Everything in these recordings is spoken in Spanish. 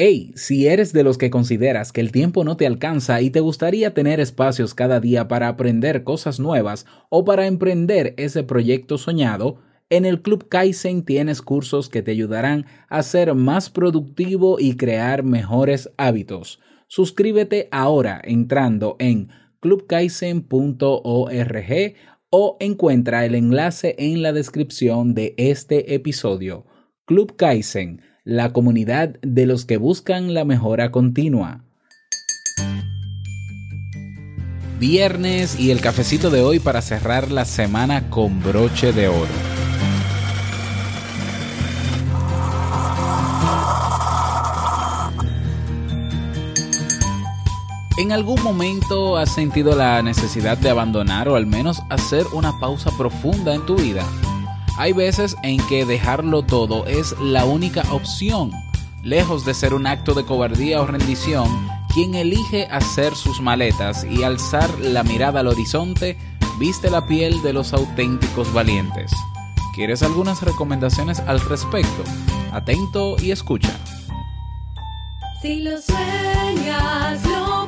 Hey, si eres de los que consideras que el tiempo no te alcanza y te gustaría tener espacios cada día para aprender cosas nuevas o para emprender ese proyecto soñado, en el Club Kaizen tienes cursos que te ayudarán a ser más productivo y crear mejores hábitos. Suscríbete ahora entrando en clubkaizen.org o encuentra el enlace en la descripción de este episodio. Club Kaizen la comunidad de los que buscan la mejora continua. Viernes y el cafecito de hoy para cerrar la semana con broche de oro. ¿En algún momento has sentido la necesidad de abandonar o al menos hacer una pausa profunda en tu vida? Hay veces en que dejarlo todo es la única opción. Lejos de ser un acto de cobardía o rendición, quien elige hacer sus maletas y alzar la mirada al horizonte viste la piel de los auténticos valientes. ¿Quieres algunas recomendaciones al respecto? Atento y escucha. Si lo sueñas, lo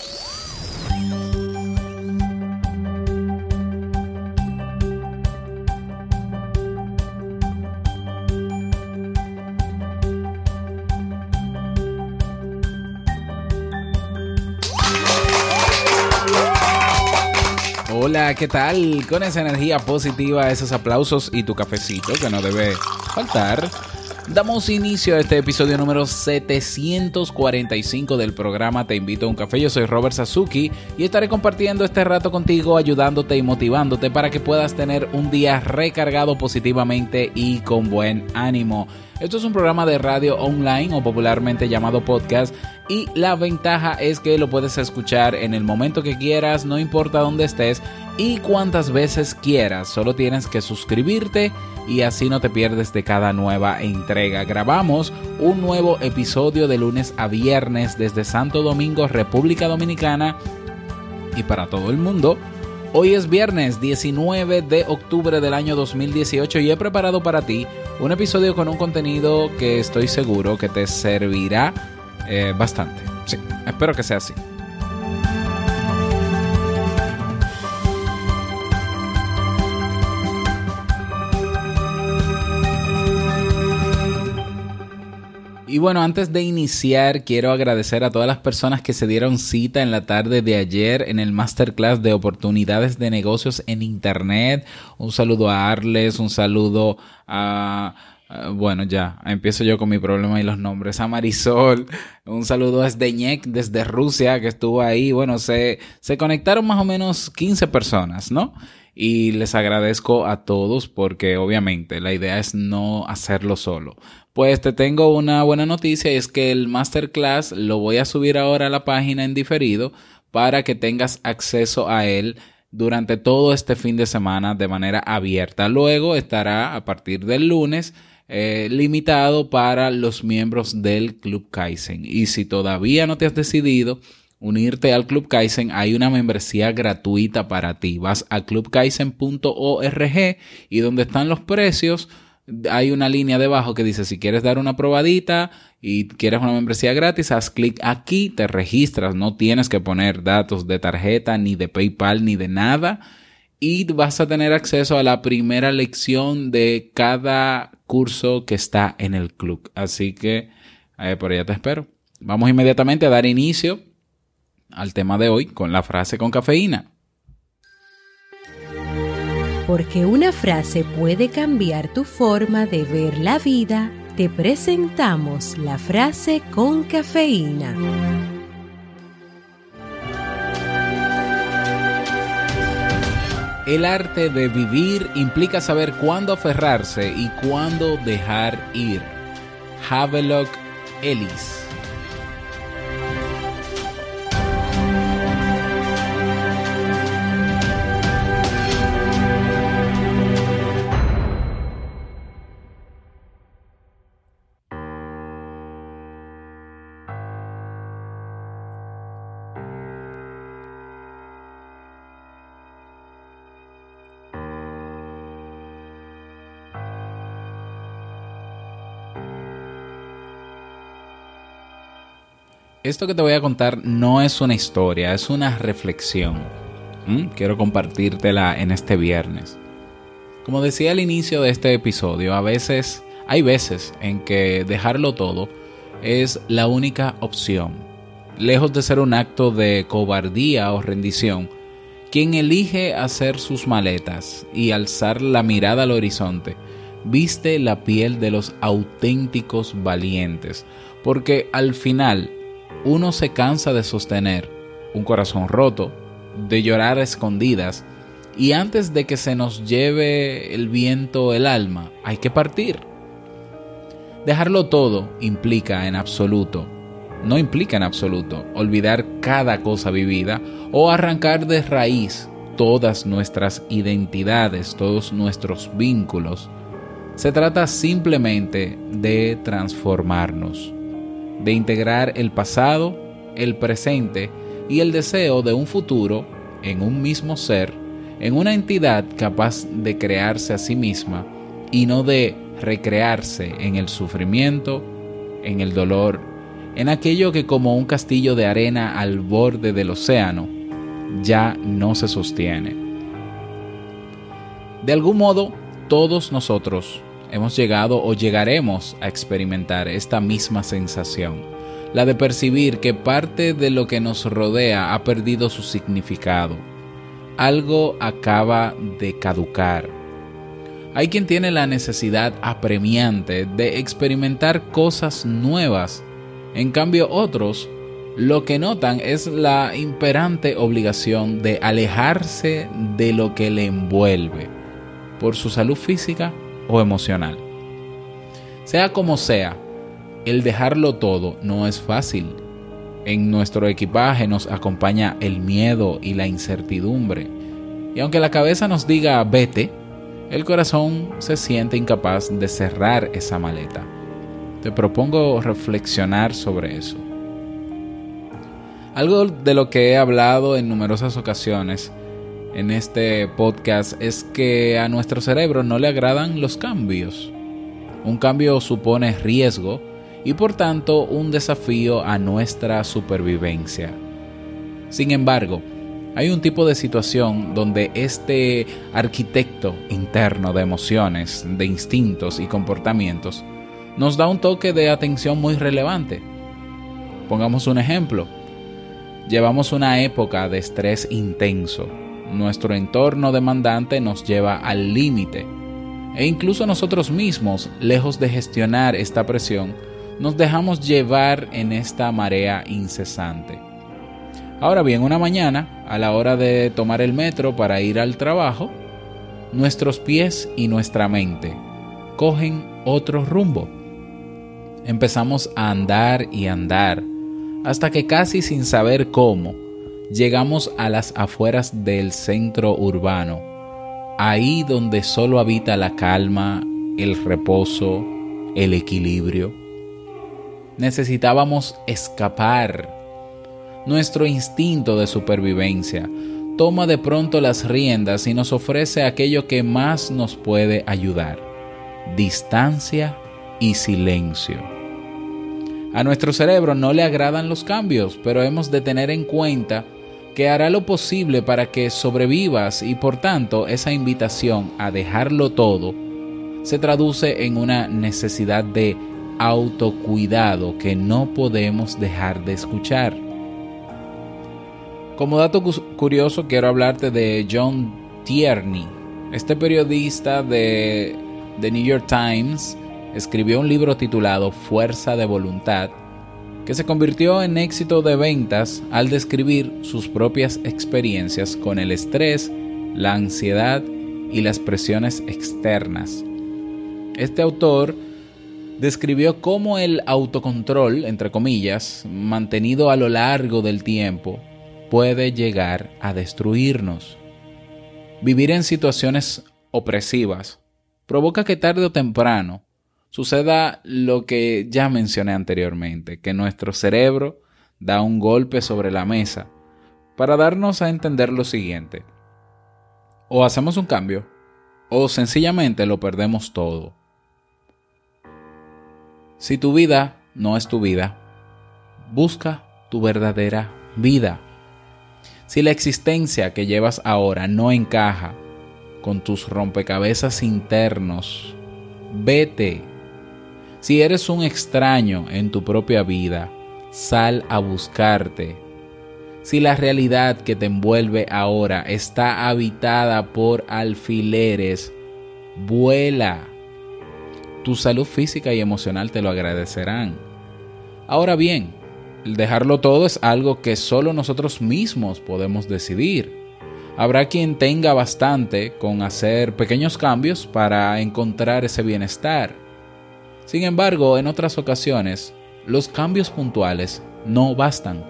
Hola, ¿qué tal? Con esa energía positiva, esos aplausos y tu cafecito que no debe faltar. Damos inicio a este episodio número 745 del programa Te invito a un café. Yo soy Robert Sasuki y estaré compartiendo este rato contigo, ayudándote y motivándote para que puedas tener un día recargado positivamente y con buen ánimo. Esto es un programa de radio online o popularmente llamado podcast y la ventaja es que lo puedes escuchar en el momento que quieras, no importa dónde estés y cuántas veces quieras. Solo tienes que suscribirte y así no te pierdes de cada nueva entrega. Grabamos un nuevo episodio de lunes a viernes desde Santo Domingo, República Dominicana y para todo el mundo. Hoy es viernes 19 de octubre del año 2018 y he preparado para ti un episodio con un contenido que estoy seguro que te servirá eh, bastante. Sí, espero que sea así. Y bueno, antes de iniciar, quiero agradecer a todas las personas que se dieron cita en la tarde de ayer en el masterclass de oportunidades de negocios en Internet. Un saludo a Arles, un saludo a... Bueno, ya, empiezo yo con mi problema y los nombres. A Marisol, un saludo a Zdeñek desde Rusia que estuvo ahí. Bueno, se, se conectaron más o menos 15 personas, ¿no? y les agradezco a todos porque obviamente la idea es no hacerlo solo. Pues te tengo una buena noticia y es que el masterclass lo voy a subir ahora a la página en diferido para que tengas acceso a él durante todo este fin de semana de manera abierta. Luego estará a partir del lunes eh, limitado para los miembros del Club Kaizen. Y si todavía no te has decidido, unirte al Club Kaizen, hay una membresía gratuita para ti. Vas a clubkaizen.org y donde están los precios, hay una línea debajo que dice si quieres dar una probadita y quieres una membresía gratis, haz clic aquí, te registras, no tienes que poner datos de tarjeta, ni de PayPal, ni de nada. Y vas a tener acceso a la primera lección de cada curso que está en el club. Así que eh, por allá te espero. Vamos inmediatamente a dar inicio al tema de hoy con la frase con cafeína. Porque una frase puede cambiar tu forma de ver la vida, te presentamos la frase con cafeína. El arte de vivir implica saber cuándo aferrarse y cuándo dejar ir. Havelock Ellis. Esto que te voy a contar no es una historia, es una reflexión. Quiero compartírtela en este viernes. Como decía al inicio de este episodio, a veces, hay veces en que dejarlo todo es la única opción. Lejos de ser un acto de cobardía o rendición, quien elige hacer sus maletas y alzar la mirada al horizonte, viste la piel de los auténticos valientes, porque al final uno se cansa de sostener un corazón roto, de llorar a escondidas, y antes de que se nos lleve el viento el alma, hay que partir. Dejarlo todo implica en absoluto, no implica en absoluto, olvidar cada cosa vivida o arrancar de raíz todas nuestras identidades, todos nuestros vínculos. Se trata simplemente de transformarnos de integrar el pasado, el presente y el deseo de un futuro en un mismo ser, en una entidad capaz de crearse a sí misma y no de recrearse en el sufrimiento, en el dolor, en aquello que como un castillo de arena al borde del océano ya no se sostiene. De algún modo, todos nosotros hemos llegado o llegaremos a experimentar esta misma sensación, la de percibir que parte de lo que nos rodea ha perdido su significado. Algo acaba de caducar. Hay quien tiene la necesidad apremiante de experimentar cosas nuevas. En cambio otros lo que notan es la imperante obligación de alejarse de lo que le envuelve, por su salud física emocional. Sea como sea, el dejarlo todo no es fácil. En nuestro equipaje nos acompaña el miedo y la incertidumbre. Y aunque la cabeza nos diga vete, el corazón se siente incapaz de cerrar esa maleta. Te propongo reflexionar sobre eso. Algo de lo que he hablado en numerosas ocasiones en este podcast es que a nuestro cerebro no le agradan los cambios. Un cambio supone riesgo y por tanto un desafío a nuestra supervivencia. Sin embargo, hay un tipo de situación donde este arquitecto interno de emociones, de instintos y comportamientos nos da un toque de atención muy relevante. Pongamos un ejemplo. Llevamos una época de estrés intenso, nuestro entorno demandante nos lleva al límite. E incluso nosotros mismos, lejos de gestionar esta presión, nos dejamos llevar en esta marea incesante. Ahora bien, una mañana, a la hora de tomar el metro para ir al trabajo, nuestros pies y nuestra mente cogen otro rumbo. Empezamos a andar y andar, hasta que casi sin saber cómo, llegamos a las afueras del centro urbano, ahí donde solo habita la calma, el reposo, el equilibrio. Necesitábamos escapar. Nuestro instinto de supervivencia toma de pronto las riendas y nos ofrece aquello que más nos puede ayudar, distancia y silencio. A nuestro cerebro no le agradan los cambios, pero hemos de tener en cuenta que hará lo posible para que sobrevivas y por tanto esa invitación a dejarlo todo se traduce en una necesidad de autocuidado que no podemos dejar de escuchar. Como dato curioso quiero hablarte de John Tierney. Este periodista de The New York Times escribió un libro titulado Fuerza de Voluntad que se convirtió en éxito de ventas al describir sus propias experiencias con el estrés la ansiedad y las presiones externas. Este autor describió cómo el autocontrol, entre comillas, mantenido a lo largo del tiempo, puede llegar a destruirnos. Vivir en situaciones opresivas provoca que tarde o temprano suceda lo que ya mencioné anteriormente, que nuestro cerebro da un golpe sobre la mesa para darnos a entender lo siguiente. O hacemos un cambio, o sencillamente lo perdemos todo. Si tu vida no es tu vida, busca tu verdadera vida. Si la existencia que llevas ahora no encaja con tus rompecabezas internos, vete. Si eres un extraño en tu propia vida, sal a buscarte. Si la realidad que te envuelve ahora está habitada por alfileres, vuela. Tu salud física y emocional te lo agradecerán. Ahora bien, el dejarlo todo es algo que solo nosotros mismos podemos decidir. Habrá quien tenga bastante con hacer pequeños cambios para encontrar ese bienestar. Sin embargo, en otras ocasiones, los cambios puntuales no bastan,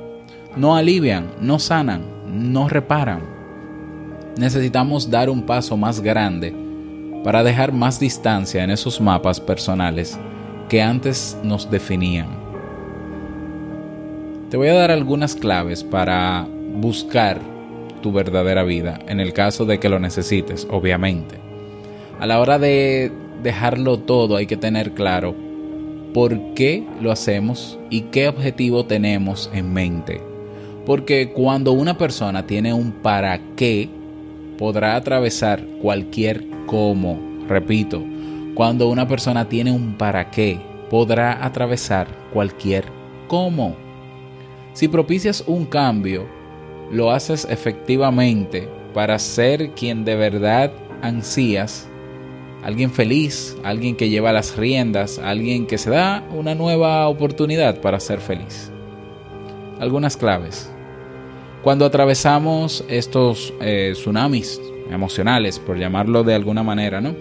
no alivian, no sanan, no reparan. Necesitamos dar un paso más grande para dejar más distancia en esos mapas personales que antes nos definían. Te voy a dar algunas claves para buscar tu verdadera vida, en el caso de que lo necesites, obviamente. A la hora de dejarlo todo hay que tener claro por qué lo hacemos y qué objetivo tenemos en mente. Porque cuando una persona tiene un para qué, podrá atravesar cualquier cómo. Repito, cuando una persona tiene un para qué, podrá atravesar cualquier cómo. Si propicias un cambio, lo haces efectivamente para ser quien de verdad ansías, alguien feliz, alguien que lleva las riendas, alguien que se da una nueva oportunidad para ser feliz. Algunas claves. Cuando atravesamos estos eh, tsunamis emocionales, por llamarlo de alguna manera, ¿no?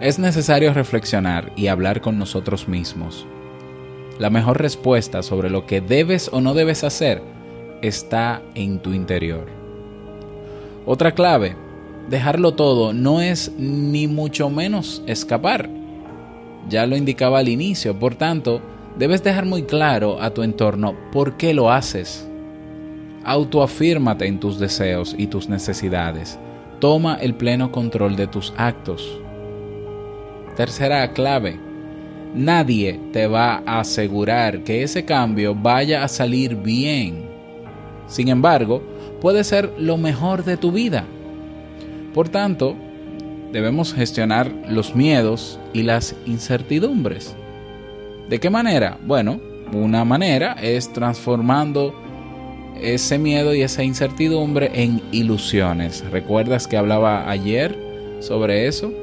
Es necesario reflexionar y hablar con nosotros mismos. La mejor respuesta sobre lo que debes o no debes hacer está en tu interior. Otra clave, dejarlo todo no es ni mucho menos escapar. Ya lo indicaba al inicio, por tanto, debes dejar muy claro a tu entorno por qué lo haces. Autoafírmate en tus deseos y tus necesidades. Toma el pleno control de tus actos. Tercera clave, nadie te va a asegurar que ese cambio vaya a salir bien. Sin embargo, puede ser lo mejor de tu vida. Por tanto, debemos gestionar los miedos y las incertidumbres. ¿De qué manera? Bueno, una manera es transformando ese miedo y esa incertidumbre en ilusiones. ¿Recuerdas que hablaba ayer sobre eso?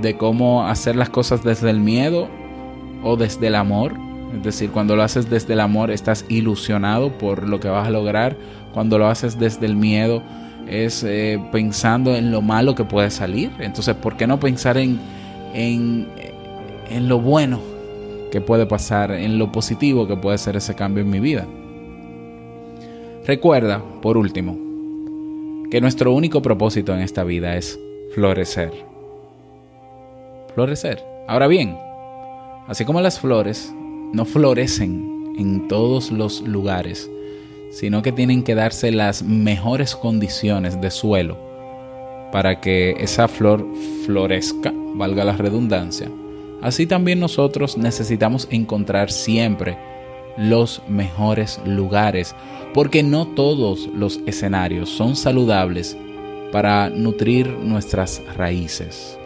De cómo hacer las cosas desde el miedo o desde el amor. Es decir, cuando lo haces desde el amor estás ilusionado por lo que vas a lograr. Cuando lo haces desde el miedo es eh, pensando en lo malo que puede salir. Entonces, ¿por qué no pensar en, en, en lo bueno que puede pasar, en lo positivo que puede ser ese cambio en mi vida? Recuerda, por último, que nuestro único propósito en esta vida es florecer. Florecer. Ahora bien, así como las flores no florecen en todos los lugares, sino que tienen que darse las mejores condiciones de suelo para que esa flor florezca, valga la redundancia. Así también nosotros necesitamos encontrar siempre los mejores lugares, porque no todos los escenarios son saludables para nutrir nuestras raíces.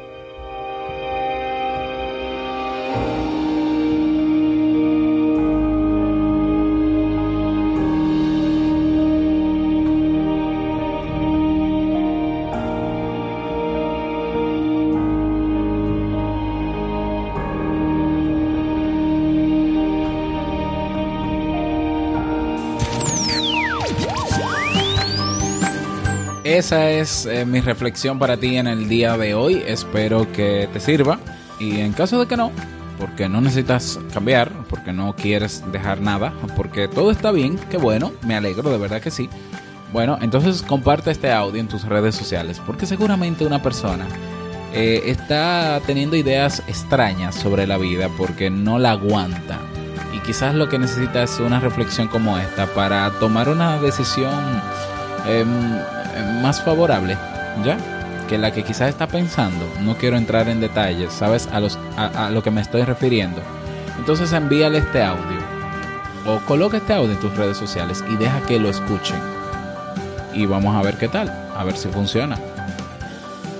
Esa es eh, mi reflexión para ti en el día de hoy. Espero que te sirva. Y en caso de que no, porque no necesitas cambiar, porque no quieres dejar nada, porque todo está bien, qué bueno, me alegro, de verdad que sí. Bueno, entonces comparte este audio en tus redes sociales, porque seguramente una persona eh, está teniendo ideas extrañas sobre la vida porque no la aguanta. Y quizás lo que necesita es una reflexión como esta para tomar una decisión em, más favorable, ¿ya? Que la que quizás está pensando. No quiero entrar en detalles, ¿sabes? A, los, a, lo que me estoy refiriendo. Entonces envíale este audio. O coloca este audio en tus redes sociales y deja que lo escuchen. Y vamos a ver qué tal. A ver si funciona.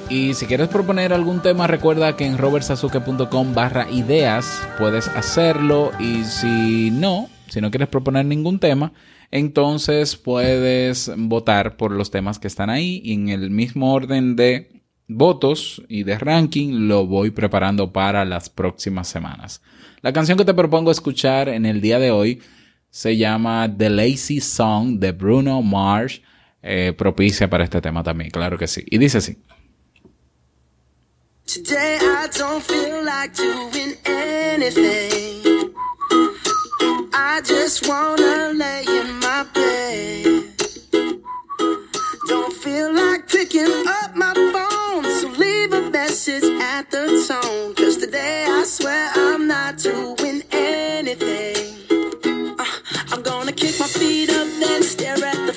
Y si quieres proponer algún tema, recuerda que en robertsazuke.com barra ideas puedes hacerlo. Y si no, si no quieres proponer ningún tema, entonces puedes votar por los temas que están ahí. Y en el mismo orden de votos y de ranking lo voy preparando para las próximas semanas. La canción que te propongo escuchar en el día de hoy se llama The Lazy Song de Bruno Mars. eh, propicia para este tema también, claro que sí. Y dice así. Feel like doing anything. I just wanna I'm gonna kick my feet up, stare at the.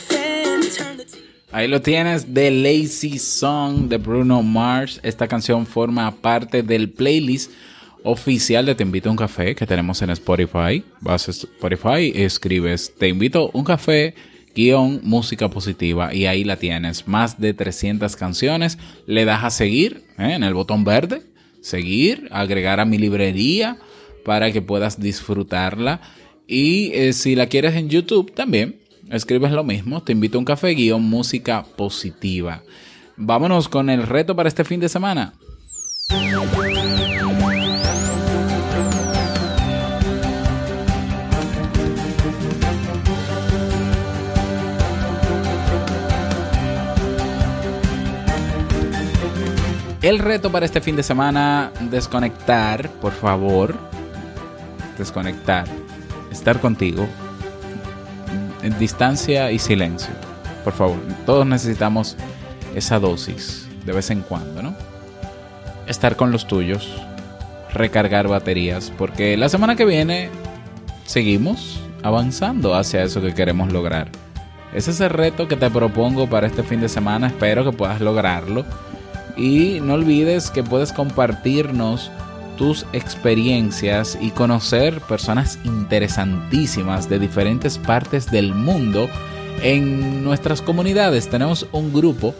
Ahí lo tienes, The Lazy Song de Bruno Mars. Esta canción forma parte del playlist oficial de Te Invito a un Café que tenemos en Spotify. Vas a Spotify, escribes Te Invito a un Café, guion música positiva y ahí la tienes. Más de 300 canciones. Le das a seguir ¿eh? en el botón verde. Seguir, agregar a mi librería para que puedas disfrutarla. Y eh, si la quieres en YouTube también, escribes lo mismo. Te invito a un café guion música positiva. Vámonos con el reto para este fin de semana. El reto para este fin de semana, desconectar, por favor. Desconectar. Estar contigo. En distancia y silencio. Por favor, todos necesitamos esa dosis de vez en cuando, ¿no? Estar con los tuyos. Recargar baterías. Porque la semana que viene seguimos avanzando hacia eso que queremos lograr. Ese es el reto que te propongo para este fin de semana. Espero que puedas lograrlo. Y no olvides que puedes compartirnos tus experiencias y conocer personas interesantísimas de diferentes partes del mundo en nuestras comunidades. Tenemos un grupo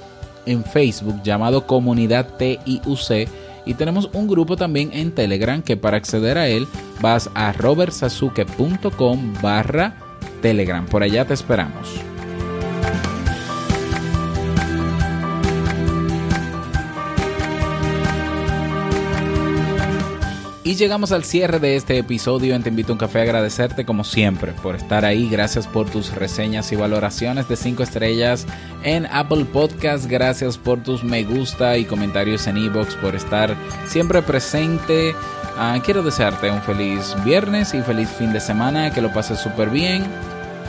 en Facebook llamado Comunidad TIUC y tenemos un grupo también en Telegram que para acceder a él vas a robertsazuke.com barra Telegram. Por allá te esperamos. Y llegamos al cierre de este episodio en Te Invito a un Café a agradecerte como siempre por estar ahí. Gracias por tus reseñas y valoraciones de 5 estrellas en Apple Podcast. Gracias por tus me gusta y comentarios en iBox por estar siempre presente. Ah, quiero desearte un feliz viernes y feliz fin de semana. Que lo pases súper bien.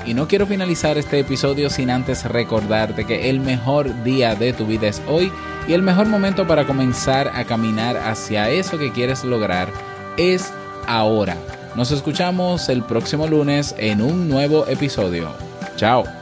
Y no quiero finalizar este episodio sin antes recordarte que el mejor día de tu vida es hoy y el mejor momento para comenzar a caminar hacia eso que quieres lograr es ahora. Nos escuchamos el próximo lunes en un nuevo episodio. Chao.